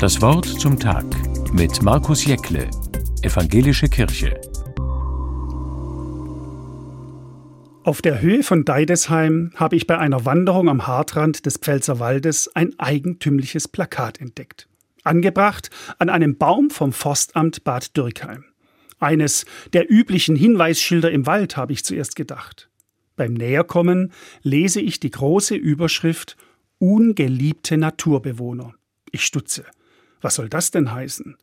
Das Wort zum Tag mit Markus Jäckle, Evangelische Kirche. Auf der Höhe von Deidesheim habe ich bei einer Wanderung am Hartrand des Pfälzerwaldes ein eigentümliches Plakat entdeckt. Angebracht an einem Baum vom Forstamt Bad Dürkheim. Eines der üblichen Hinweisschilder im Wald, habe ich zuerst gedacht. Beim Näherkommen lese ich die große Überschrift Ungeliebte Naturbewohner. Ich stutze. Was soll das denn heißen?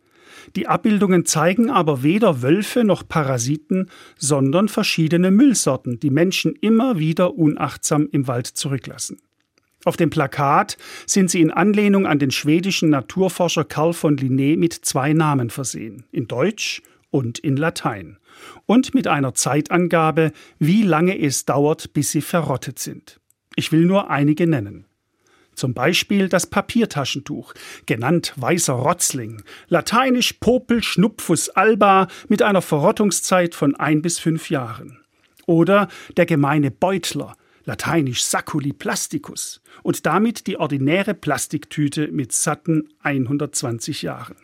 Die Abbildungen zeigen aber weder Wölfe noch Parasiten, sondern verschiedene Müllsorten, die Menschen immer wieder unachtsam im Wald zurücklassen. Auf dem Plakat sind sie in Anlehnung an den schwedischen Naturforscher Karl von Linné mit zwei Namen versehen, in Deutsch und in Latein, und mit einer Zeitangabe, wie lange es dauert, bis sie verrottet sind. Ich will nur einige nennen. Zum Beispiel das Papiertaschentuch, genannt weißer Rotzling, lateinisch Popel schnupfus alba mit einer Verrottungszeit von ein bis fünf Jahren. Oder der gemeine Beutler, lateinisch Saculi plasticus und damit die ordinäre Plastiktüte mit satten 120 Jahren.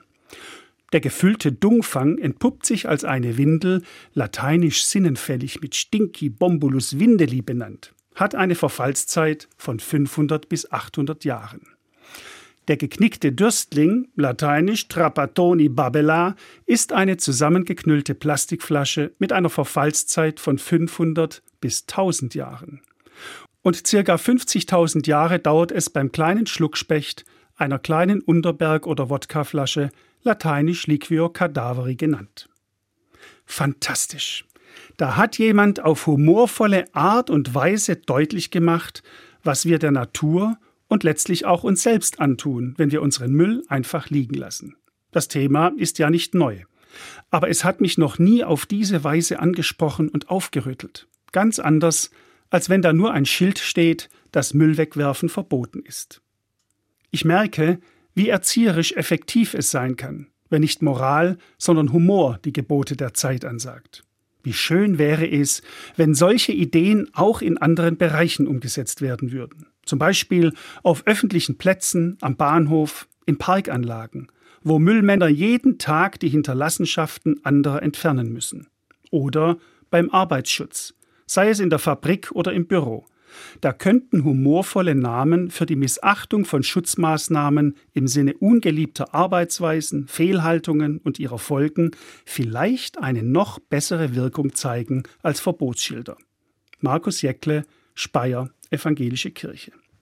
Der gefüllte Dungfang entpuppt sich als eine Windel, lateinisch sinnenfällig mit Stinky Bombulus Windeli benannt hat eine Verfallszeit von 500 bis 800 Jahren. Der geknickte Dürstling, lateinisch Trapattoni babella, ist eine zusammengeknüllte Plastikflasche mit einer Verfallszeit von 500 bis 1000 Jahren. Und circa 50.000 Jahre dauert es beim kleinen Schluckspecht, einer kleinen Unterberg- oder Wodkaflasche, lateinisch Liquio cadaveri genannt. Fantastisch. Da hat jemand auf humorvolle Art und Weise deutlich gemacht, was wir der Natur und letztlich auch uns selbst antun, wenn wir unseren Müll einfach liegen lassen. Das Thema ist ja nicht neu. Aber es hat mich noch nie auf diese Weise angesprochen und aufgerüttelt. Ganz anders, als wenn da nur ein Schild steht, dass Müll wegwerfen verboten ist. Ich merke, wie erzieherisch effektiv es sein kann, wenn nicht Moral, sondern Humor die Gebote der Zeit ansagt. Wie schön wäre es, wenn solche Ideen auch in anderen Bereichen umgesetzt werden würden. Zum Beispiel auf öffentlichen Plätzen, am Bahnhof, in Parkanlagen, wo Müllmänner jeden Tag die Hinterlassenschaften anderer entfernen müssen. Oder beim Arbeitsschutz, sei es in der Fabrik oder im Büro. Da könnten humorvolle Namen für die Missachtung von Schutzmaßnahmen im Sinne ungeliebter Arbeitsweisen, Fehlhaltungen und ihrer Folgen vielleicht eine noch bessere Wirkung zeigen als Verbotsschilder. Markus Jäckle, Speyer, Evangelische Kirche.